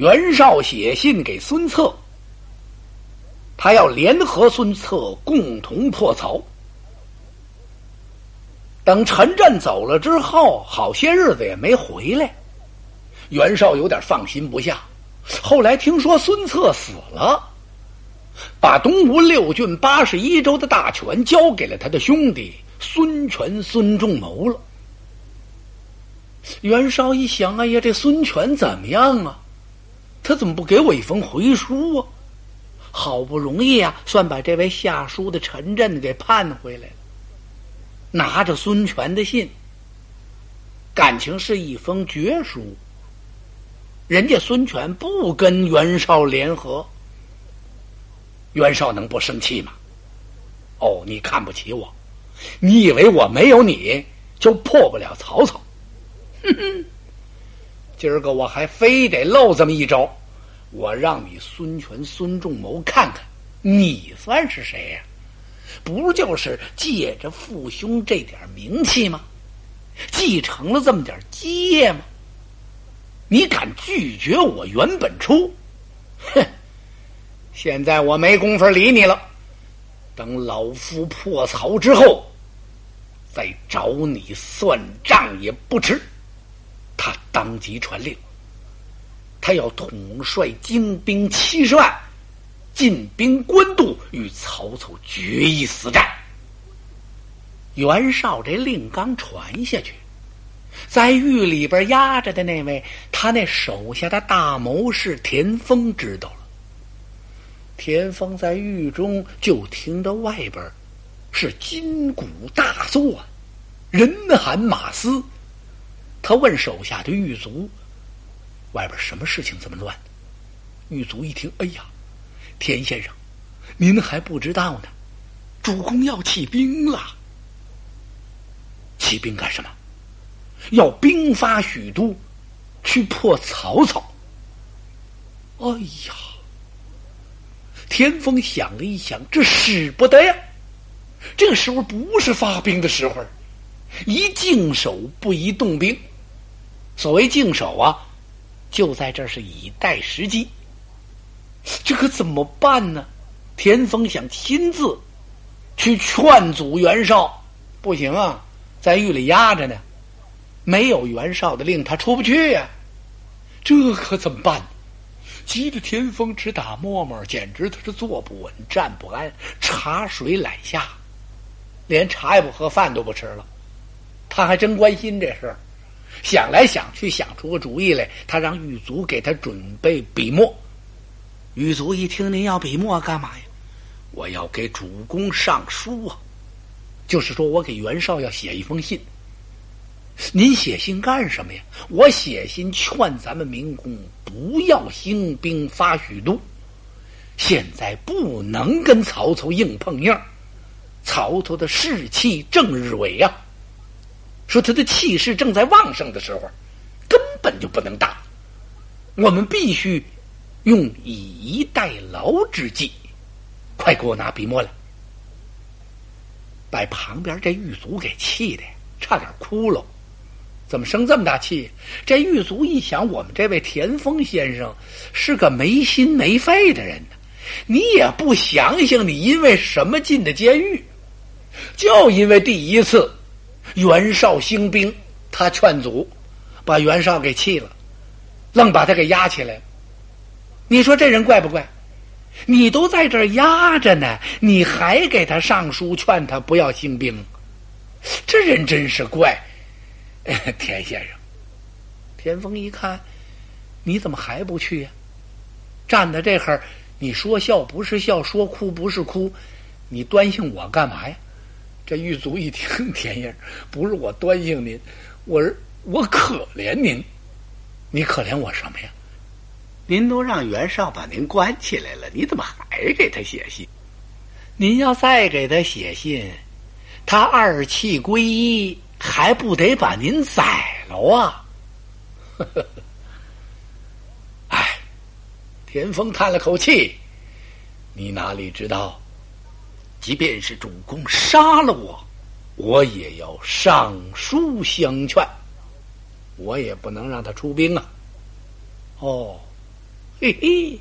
袁绍写信给孙策，他要联合孙策共同破曹。等陈震走了之后，好些日子也没回来，袁绍有点放心不下。后来听说孙策死了，把东吴六郡八十一州的大权交给了他的兄弟孙权、孙仲谋了。袁绍一想，哎呀，这孙权怎么样啊？他怎么不给我一封回书啊？好不容易啊，算把这位下书的陈震给盼回来了。拿着孙权的信，感情是一封绝书。人家孙权不跟袁绍联合，袁绍能不生气吗？哦，你看不起我，你以为我没有你就破不了曹操？哼哼，今儿个我还非得露这么一招，我让你孙权、孙仲谋看看，你算是谁呀？不就是借着父兄这点名气吗？继承了这么点基业吗？你敢拒绝我袁本初？哼！现在我没工夫理你了，等老夫破曹之后，再找你算账也不迟。他当即传令，他要统帅精兵七十万，进兵官渡，与曹操决一死战。袁绍这令刚传下去，在狱里边压着的那位，他那手下的大谋士田丰知道了。田丰在狱中就听到外边是金鼓大作，人喊马嘶。他问手下的狱卒：“外边什么事情这么乱？”狱卒一听：“哎呀，田先生，您还不知道呢，主公要起兵了。起兵干什么？要兵发许都，去破曹操。”哎呀，田丰想了一想，这使不得呀！这个时候不是发兵的时候，宜静守不宜动兵。所谓静守啊，就在这是以待时机。这可怎么办呢？田丰想亲自去劝阻袁绍，不行啊，在狱里压着呢，没有袁绍的令，他出不去呀。这可怎么办？急得田丰直打沫沫，简直他是坐不稳、站不安，茶水懒下，连茶也不喝，饭都不吃了。他还真关心这事儿。想来想去，想出个主意来。他让狱卒给他准备笔墨。狱卒一听，您要笔墨干嘛呀？我要给主公上书啊！就是说我给袁绍要写一封信。您写信干什么呀？我写信劝咱们民工不要兴兵发许都。现在不能跟曹操硬碰硬，曹操的士气正日伟呀。说他的气势正在旺盛的时候，根本就不能打。我们必须用以逸待劳之计。快给我拿笔墨来！把旁边这狱卒给气的差点哭了。怎么生这么大气？这狱卒一想，我们这位田丰先生是个没心没肺的人呢。你也不想想，你因为什么进的监狱？就因为第一次。袁绍兴兵，他劝阻，把袁绍给气了，愣把他给压起来了。你说这人怪不怪？你都在这儿压着呢，你还给他上书劝他不要兴兵，这人真是怪。田先生，田丰一看，你怎么还不去呀？站在这儿，你说笑不是笑，说哭不是哭，你端姓我干嘛呀？这狱卒一听，田英，不是我端性您，我是我可怜您，你可怜我什么呀？您都让袁绍把您关起来了，你怎么还给他写信？您要再给他写信，他二气归一，还不得把您宰了啊？哎，田丰叹了口气，你哪里知道？即便是主公杀了我，我也要上书相劝，我也不能让他出兵啊。哦，嘿嘿，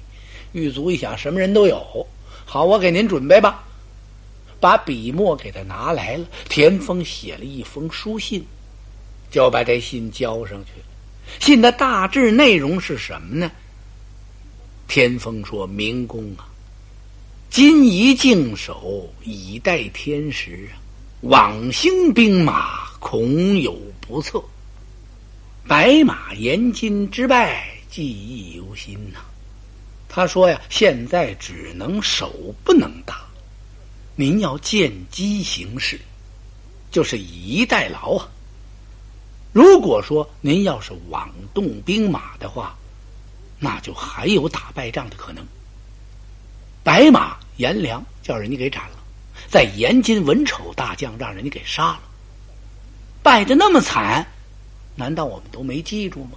狱卒一想，什么人都有，好，我给您准备吧。把笔墨给他拿来了，田丰写了一封书信，就把这信交上去了。信的大致内容是什么呢？田丰说：“明公啊，今宜静守，以待天时啊。往兴兵马，恐有不测。白马延津之败，记忆犹新呐。”他说呀：“现在只能守，不能打。”您要见机行事，就是以逸待劳啊。如果说您要是妄动兵马的话，那就还有打败仗的可能。白马颜良叫人家给斩了，在延津文丑大将让人家给杀了，败的那么惨，难道我们都没记住吗？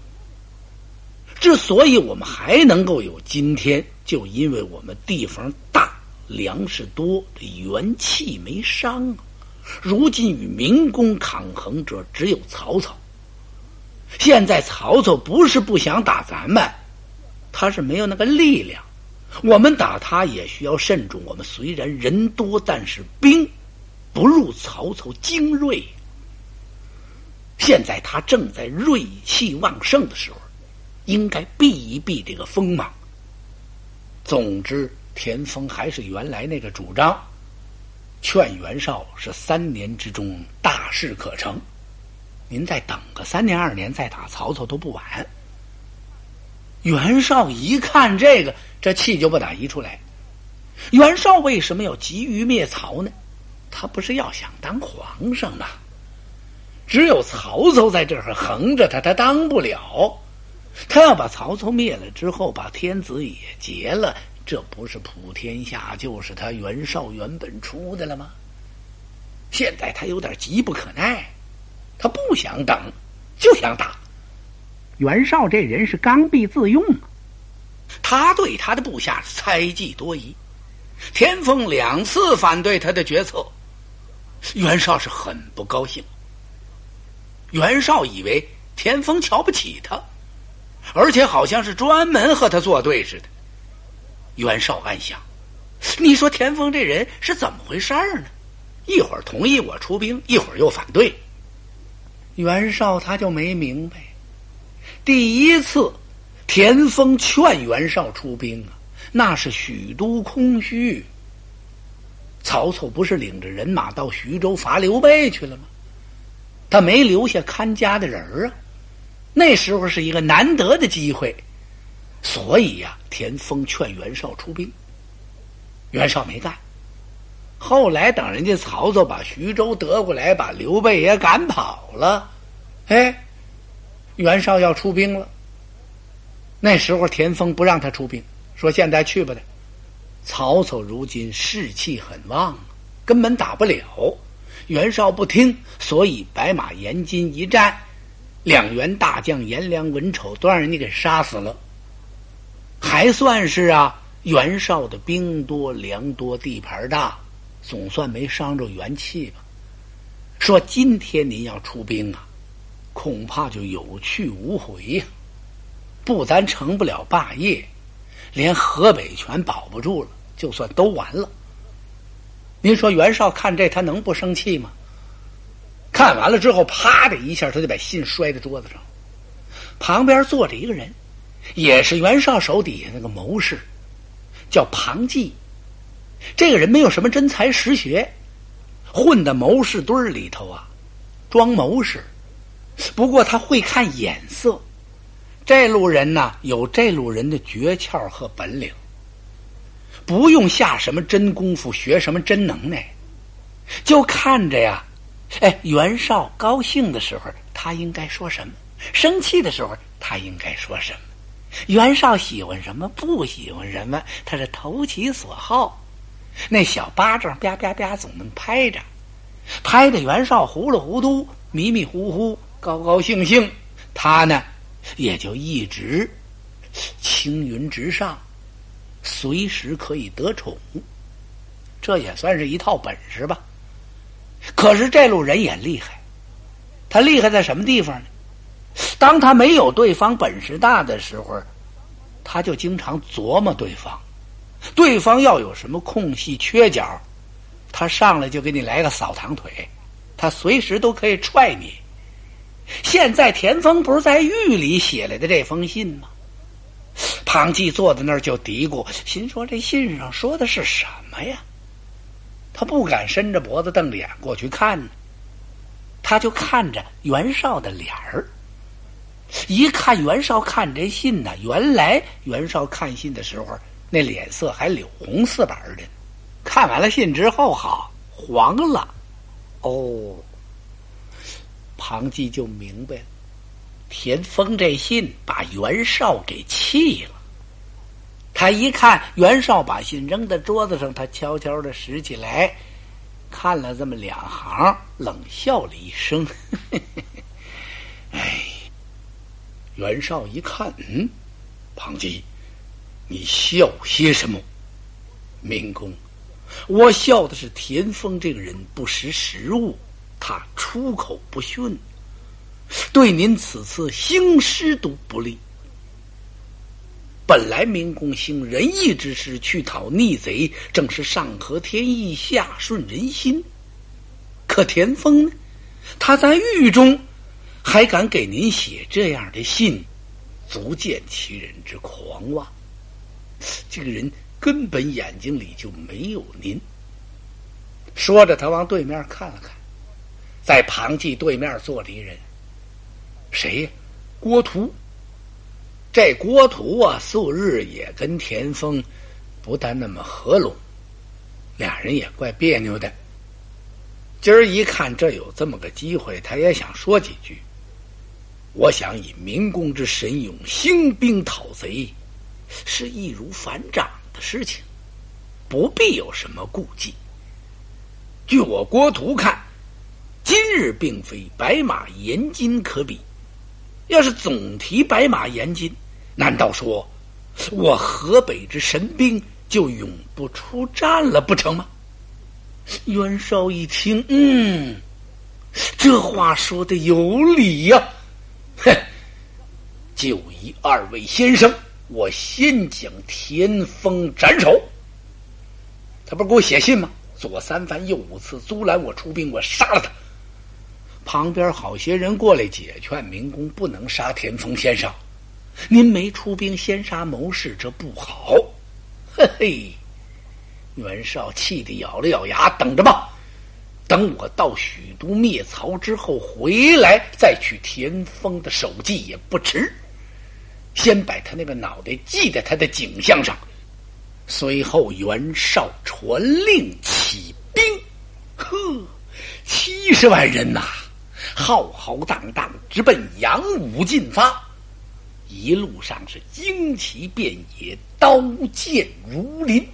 之所以我们还能够有今天，就因为我们地方大。粮食多，元气没伤啊！如今与明公抗衡者只有曹操。现在曹操不是不想打咱们，他是没有那个力量。我们打他也需要慎重。我们虽然人多，但是兵不如曹操精锐。现在他正在锐气旺盛的时候，应该避一避这个锋芒。总之。田丰还是原来那个主张，劝袁绍是三年之中大事可成，您再等个三年二年再打曹操都不晚。袁绍一看这个，这气就不打一处来。袁绍为什么要急于灭曹呢？他不是要想当皇上吗？只有曹操在这儿横着他，他当不了。他要把曹操灭了之后，把天子也劫了。这不是普天下，就是他袁绍原本出的了吗？现在他有点急不可耐，他不想等，就想打。袁绍这人是刚愎自用啊，他对他的部下猜忌多疑，田丰两次反对他的决策，袁绍是很不高兴。袁绍以为田丰瞧不起他，而且好像是专门和他作对似的。袁绍暗想：“你说田丰这人是怎么回事儿呢？一会儿同意我出兵，一会儿又反对。”袁绍他就没明白，第一次田丰劝袁绍出兵啊，那是许都空虚。曹操不是领着人马到徐州伐刘备去了吗？他没留下看家的人儿啊。那时候是一个难得的机会。所以呀，田丰劝袁绍出兵，袁绍没干。后来等人家曹操把徐州得过来，把刘备也赶跑了，哎，袁绍要出兵了。那时候田丰不让他出兵，说现在去吧的。曹操如今士气很旺，根本打不了。袁绍不听，所以白马延津一战，两员大将颜良、文丑都让人家给杀死了。还算是啊，袁绍的兵多粮多地盘大，总算没伤着元气吧。说今天您要出兵啊，恐怕就有去无回呀。不咱成不了霸业，连河北全保不住了，就算都完了。您说袁绍看这他能不生气吗？看完了之后，啪的一下，他就把信摔在桌子上。旁边坐着一个人。也是袁绍手底下那个谋士，叫庞纪。这个人没有什么真才实学，混到谋士堆里头啊，装谋士。不过他会看眼色，这路人呢有这路人的诀窍和本领，不用下什么真功夫，学什么真能耐，就看着呀。哎，袁绍高兴的时候，他应该说什么；生气的时候，他应该说什么。袁绍喜欢什么，不喜欢什么，他是投其所好。那小巴掌啪啪啪总能拍着，拍的袁绍糊里糊涂、迷迷糊糊、高高兴兴。他呢，也就一直青云直上，随时可以得宠。这也算是一套本事吧。可是这路人也厉害，他厉害在什么地方呢？当他没有对方本事大的时候，他就经常琢磨对方，对方要有什么空隙缺角，他上来就给你来个扫堂腿，他随时都可以踹你。现在田丰不是在狱里写来的这封信吗？庞纪坐在那儿就嘀咕，心说这信上说的是什么呀？他不敢伸着脖子瞪着眼过去看呢，他就看着袁绍的脸儿。一看袁绍看这信呢，原来袁绍看信的时候那脸色还柳红似白的，看完了信之后，好黄了。哦，庞吉就明白了，田丰这信把袁绍给气了。他一看袁绍把信扔在桌子上，他悄悄的拾起来，看了这么两行，冷笑了一声：“ 哎。”袁绍一看，嗯，庞吉，你笑些什么？明公，我笑的是田丰这个人不识时务，他出口不逊，对您此次兴师都不利。本来明公兴仁义之事，去讨逆贼，正是上合天意，下顺人心。可田丰呢？他在狱中。还敢给您写这样的信，足见其人之狂妄。这个人根本眼睛里就没有您。说着，他往对面看了看，在庞纪对面坐着一人，谁呀？郭图。这郭图啊，素日也跟田丰不但那么合拢，俩人也怪别扭的。今儿一看这有这么个机会，他也想说几句。我想以明公之神勇，兴兵讨贼，是易如反掌的事情，不必有什么顾忌。据我郭图看，今日并非白马延金可比。要是总提白马延金，难道说我河北之神兵就永不出战了不成吗？袁绍一听，嗯，这话说的有理呀。哼！就以二位先生，我先将田丰斩首。他不是给我写信吗？左三番，右五次，阻拦我出兵，我杀了他。旁边好些人过来解劝明公，不能杀田丰先生。您没出兵，先杀谋士，这不好。嘿嘿，袁绍气得咬了咬牙，等着吧。等我到许都灭曹之后回来，再取田丰的首级也不迟。先把他那个脑袋系在他的颈项上。随后，袁绍传令起兵，呵，七十万人呐，浩浩荡荡直奔阳武进发。一路上是旌旗遍野，刀剑如林。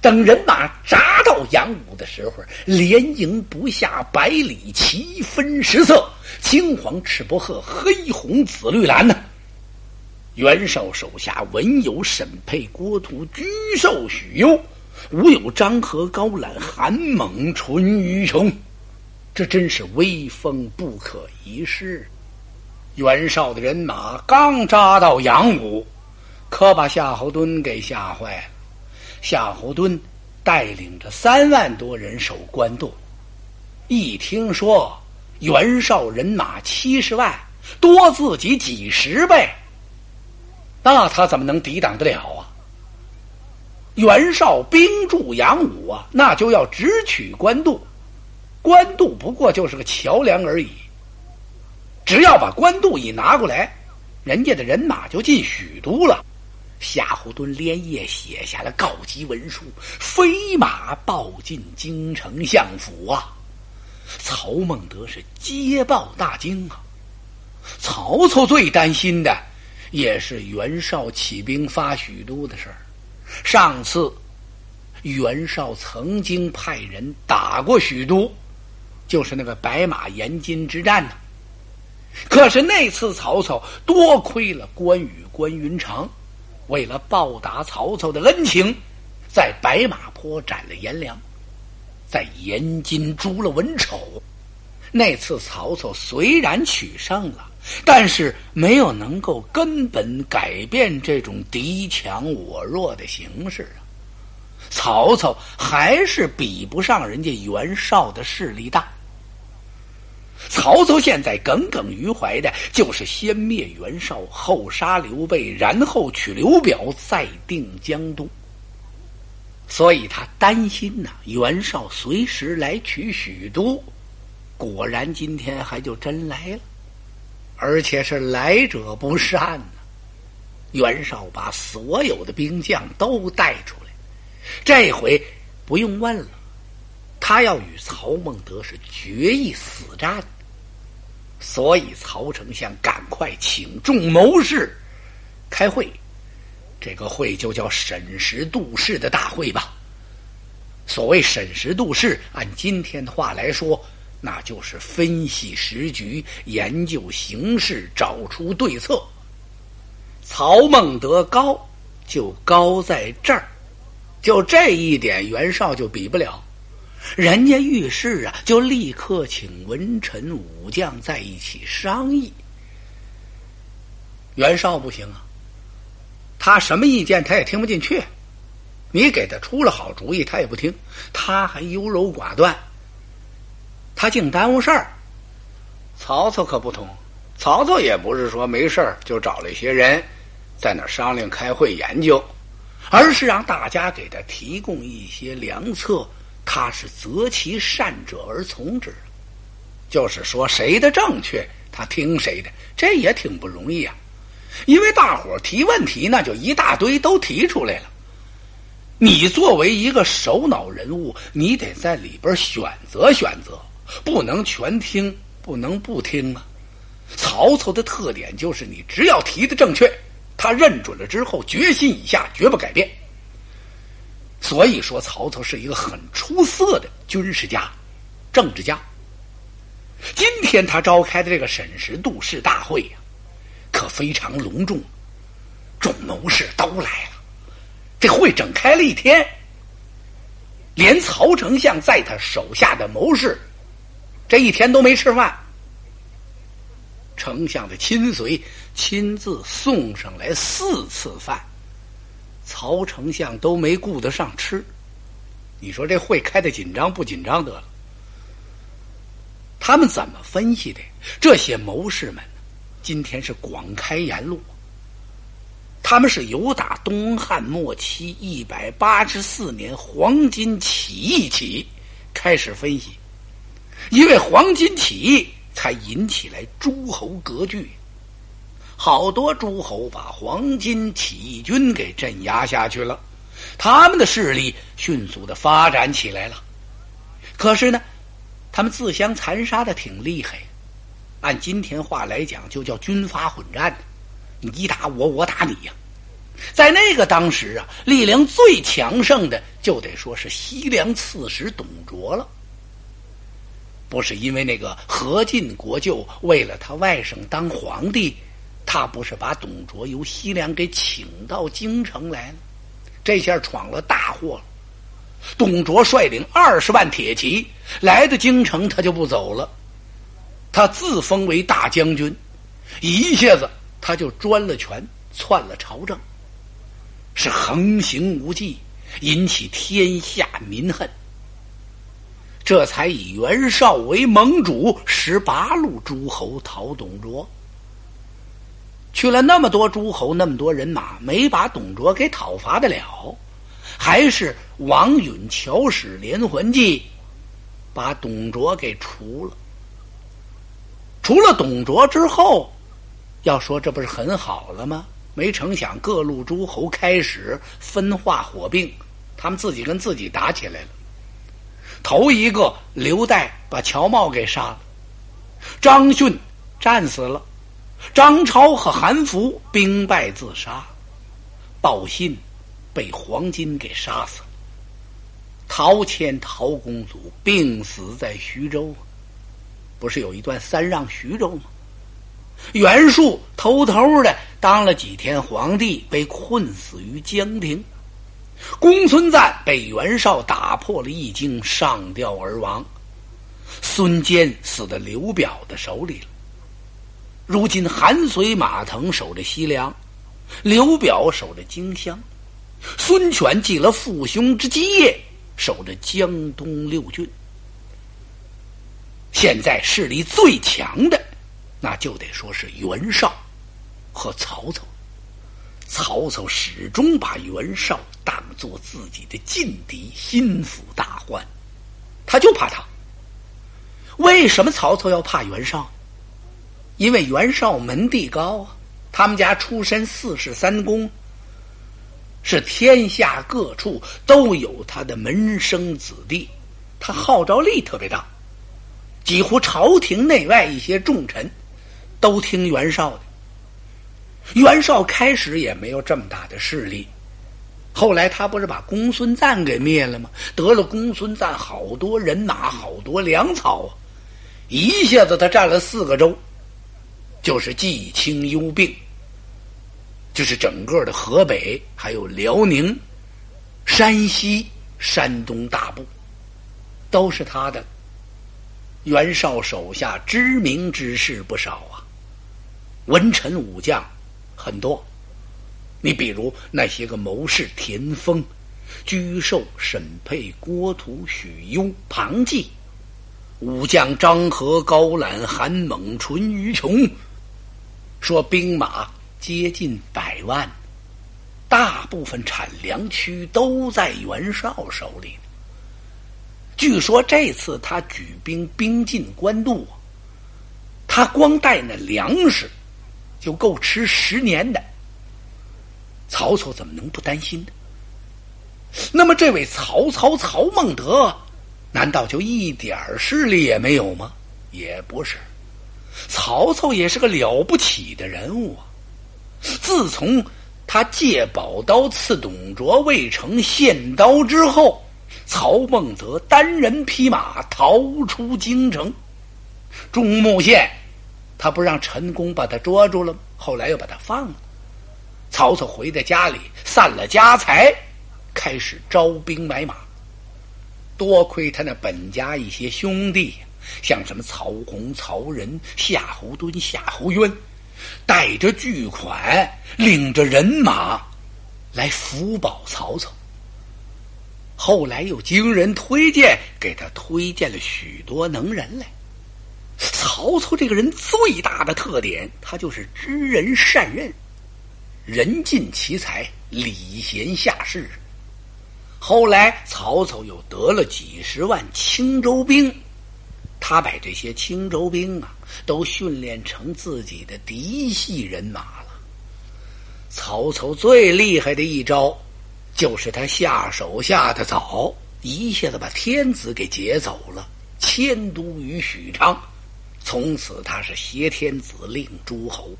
等人马扎到阳武的时候，连营不下百里，旗分十色，青黄赤薄褐，黑红紫绿蓝呢。袁绍手下文有沈佩、郭图、沮授、许攸，武有张合、高览、韩猛、淳于琼，这真是威风不可一世。袁绍的人马刚扎到阳武，可把夏侯惇给吓坏了。夏侯惇带领着三万多人守官渡，一听说袁绍人马七十万，多自己几十倍，那他怎么能抵挡得了啊？袁绍兵驻阳武啊，那就要直取官渡，官渡不过就是个桥梁而已。只要把官渡一拿过来，人家的人马就进许都了。夏侯惇连夜写下了告急文书，飞马报进京城相府啊！曹孟德是接报大惊啊！曹操最担心的也是袁绍起兵发许都的事儿。上次袁绍曾经派人打过许都，就是那个白马延津之战呢。可是那次曹操多亏了关羽、关云长。为了报答曹操的恩情，在白马坡斩了颜良，在延津诛了文丑。那次曹操虽然取胜了，但是没有能够根本改变这种敌强我弱的形势啊。曹操还是比不上人家袁绍的势力大。曹操现在耿耿于怀的就是先灭袁绍，后杀刘备，然后取刘表，再定江东。所以他担心呐，袁绍随时来取许都。果然，今天还就真来了，而且是来者不善呢。袁绍把所有的兵将都带出来，这回不用问了，他要与曹孟德是决一死战。所以，曹丞相赶快请众谋士开会。这个会就叫审时度势的大会吧。所谓审时度势，按今天的话来说，那就是分析时局、研究形势、找出对策。曹孟德高就高在这儿，就这一点，袁绍就比不了。人家遇事啊，就立刻请文臣武将在一起商议。袁绍不行啊。他什么意见他也听不进去，你给他出了好主意他也不听，他还优柔寡断，他净耽误事儿。曹操可不同，曹操也不是说没事儿就找了一些人在那商量开会研究，而是让大家给他提供一些良策，他是择其善者而从之，就是说谁的正确他听谁的，这也挺不容易啊。因为大伙提问题，那就一大堆都提出来了。你作为一个首脑人物，你得在里边选择选择，不能全听，不能不听啊。曹操的特点就是，你只要提的正确，他认准了之后，决心以下，绝不改变。所以说，曹操是一个很出色的军事家、政治家。今天他召开的这个审时度势大会呀。可非常隆重，众谋士都来了。这会整开了一天，连曹丞相在他手下的谋士，这一天都没吃饭。丞相的亲随亲自送上来四次饭，曹丞相都没顾得上吃。你说这会开的紧张不紧张得了？他们怎么分析的？这些谋士们。今天是广开言路，他们是由打东汉末期一百八十四年黄巾起义起开始分析，因为黄巾起义才引起来诸侯割据，好多诸侯把黄巾起义军给镇压下去了，他们的势力迅速的发展起来了。可是呢，他们自相残杀的挺厉害。按今天话来讲，就叫军阀混战，你打我，我打你呀。在那个当时啊，力量最强盛的，就得说是西凉刺史董卓了。不是因为那个何进国舅为了他外甥当皇帝，他不是把董卓由西凉给请到京城来了，这下闯了大祸了。董卓率领二十万铁骑来到京城，他就不走了。他自封为大将军，一下子他就专了权，篡了朝政，是横行无忌，引起天下民恨。这才以袁绍为盟主，十八路诸侯讨董卓。去了那么多诸侯，那么多人马，没把董卓给讨伐得了，还是王允巧使连环计，把董卓给除了。除了董卓之后，要说这不是很好了吗？没成想各路诸侯开始分化火并，他们自己跟自己打起来了。头一个刘岱把乔瑁给杀了，张逊战死了，张超和韩福兵败自杀，鲍信被黄巾给杀死了，陶谦陶公祖病死在徐州。不是有一段三让徐州吗？袁术偷偷的当了几天皇帝，被困死于江亭。公孙瓒被袁绍打破了一经，上吊而亡。孙坚死在刘表的手里了。如今韩遂、马腾守着西凉，刘表守着荆襄，孙权继了父兄之基业，守着江东六郡。现在势力最强的，那就得说是袁绍和曹操。曹操始终把袁绍当做自己的劲敌，心腹大患，他就怕他。为什么曹操要怕袁绍？因为袁绍门第高啊，他们家出身四世三公，是天下各处都有他的门生子弟，他号召力特别大，几乎朝廷内外一些重臣都听袁绍的。袁绍开始也没有这么大的势力，后来他不是把公孙瓒给灭了吗？得了公孙瓒好多人马，好多粮草啊！一下子他占了四个州，就是冀青幽并，就是整个的河北，还有辽宁、山西、山东大部，都是他的。袁绍手下知名之士不少啊，文臣武将。很多，你比如那些个谋士田丰、沮授、沈佩、郭图、许攸、庞纪，武将张合、高览、韩猛、淳于琼，说兵马接近百万，大部分产粮区都在袁绍手里。据说这次他举兵兵进官渡，他光带那粮食。就够吃十年的，曹操怎么能不担心呢？那么这位曹操曹孟德，难道就一点势力也没有吗？也不是，曹操也是个了不起的人物啊！自从他借宝刀刺董卓未成献刀之后，曹孟德单人匹马逃出京城，中牟县。他不让陈宫把他捉住了，后来又把他放了。曹操回到家里，散了家财，开始招兵买马。多亏他那本家一些兄弟，像什么曹洪、曹仁、夏侯惇、夏侯渊，带着巨款，领着人马来福保曹操。后来又经人推荐，给他推荐了许多能人来。曹操这个人最大的特点，他就是知人善任，人尽其才，礼贤下士。后来曹操又得了几十万青州兵，他把这些青州兵啊，都训练成自己的嫡系人马了。曹操最厉害的一招，就是他下手下的早，一下子把天子给劫走了，迁都于许昌。从此他是挟天子令诸侯。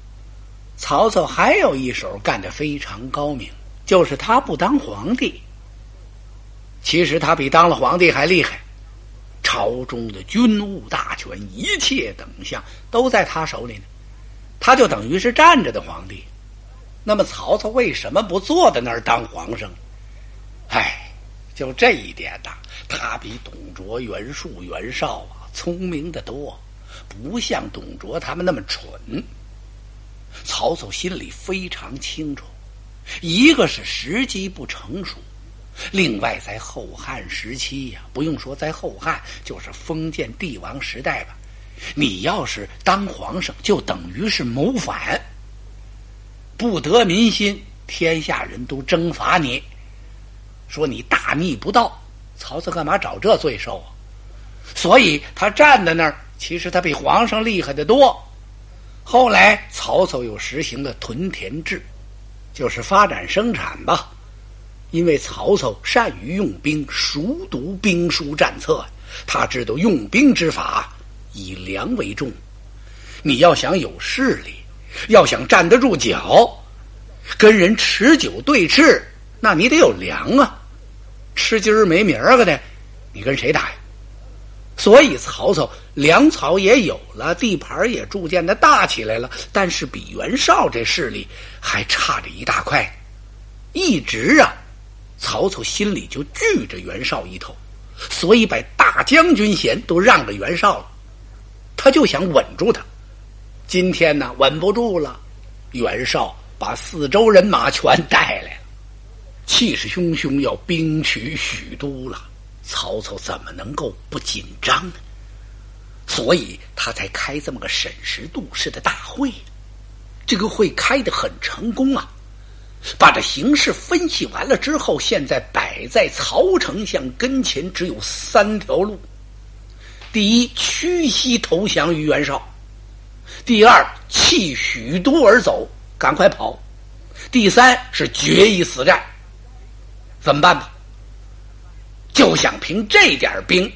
曹操还有一手干得非常高明，就是他不当皇帝。其实他比当了皇帝还厉害，朝中的军务大权、一切等项都在他手里呢。他就等于是站着的皇帝。那么曹操为什么不坐在那儿当皇上？唉，就这一点呐，他比董卓、袁术、袁绍啊聪明的多。不像董卓他们那么蠢，曹操心里非常清楚，一个是时机不成熟，另外在后汉时期呀，不用说在后汉，就是封建帝王时代吧，你要是当皇上，就等于是谋反，不得民心，天下人都征伐你，说你大逆不道，曹操干嘛找这罪受啊？所以他站在那儿。其实他比皇上厉害的多。后来曹操又实行了屯田制，就是发展生产吧。因为曹操善于用兵，熟读兵书战策，他知道用兵之法，以粮为重。你要想有势力，要想站得住脚，跟人持久对峙，那你得有粮啊。吃今儿没明儿个的，你跟谁打呀？所以曹操粮草也有了，地盘也逐渐的大起来了，但是比袁绍这势力还差着一大块。一直啊，曹操心里就惧着袁绍一头，所以把大将军衔都让给袁绍了。他就想稳住他，今天呢，稳不住了，袁绍把四周人马全带来了，气势汹汹要兵取许都了。曹操怎么能够不紧张呢？所以他才开这么个审时度势的大会。这个会开得很成功啊！把这形势分析完了之后，现在摆在曹丞相跟前只有三条路：第一，屈膝投降于袁绍；第二，弃许都而走，赶快跑；第三是决一死战。怎么办吧？就想凭这点兵，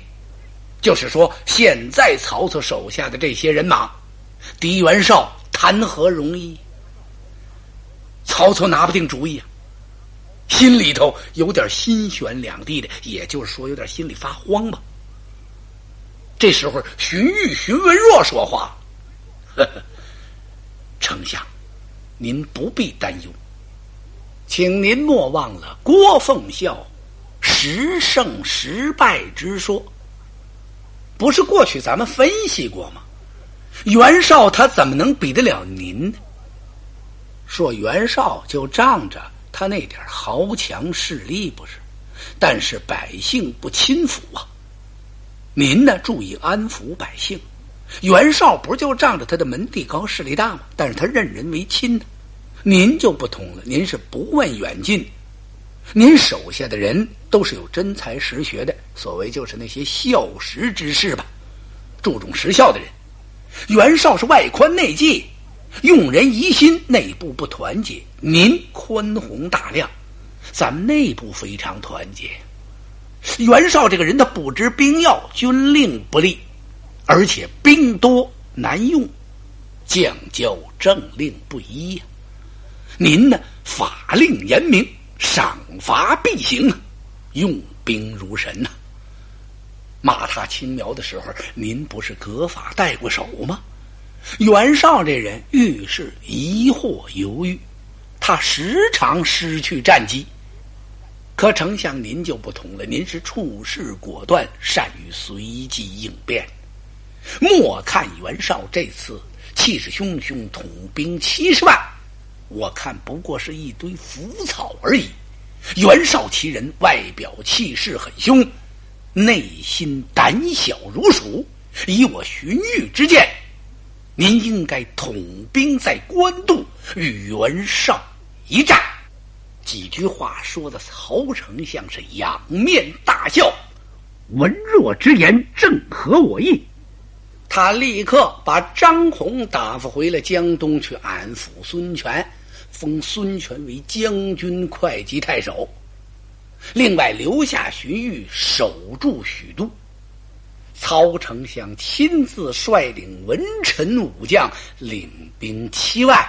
就是说，现在曹操手下的这些人马，敌袁绍谈何容易？曹操拿不定主意啊，心里头有点心悬两地的，也就是说有点心里发慌吧。这时候，荀彧、荀文若说话：“呵呵，丞相，您不必担忧，请您莫忘了郭奉孝十胜十败之说。不是过去咱们分析过吗？袁绍他怎么能比得了您呢？”说袁绍就仗着他那点豪强势力不是，但是百姓不亲服啊。您呢注意安抚百姓。袁绍不就仗着他的门第高势力大吗？但是他任人唯亲呢。您就不同了，您是不问远近，您手下的人都是有真才实学的，所谓就是那些孝实之士吧，注重实效的人。袁绍是外宽内忌。用人疑心，内部不团结。您宽宏大量，咱们内部非常团结。袁绍这个人，他不知兵要，军令不力，而且兵多难用，将教政令不一呀。您呢，法令严明，赏罚必行，用兵如神呐。骂他轻描的时候，您不是格法带过手吗？袁绍这人遇事疑惑犹豫，他时常失去战机。可丞相您就不同了，您是处事果断，善于随机应变。莫看袁绍这次气势汹汹，统兵七十万，我看不过是一堆浮草而已。袁绍其人外表气势很凶，内心胆小如鼠。以我荀彧之见。您应该统兵在官渡与袁绍一战。几句话说的曹丞相是仰面大笑，文若之言正合我意。他立刻把张宏打发回了江东去安抚孙权，封孙权为将军会稽太守，另外留下荀彧守住许都。曹丞相亲自率领文臣武将，领兵七万，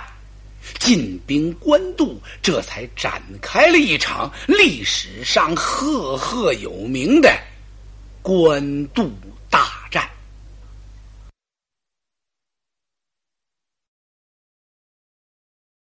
进兵官渡，这才展开了一场历史上赫赫有名的官渡大战。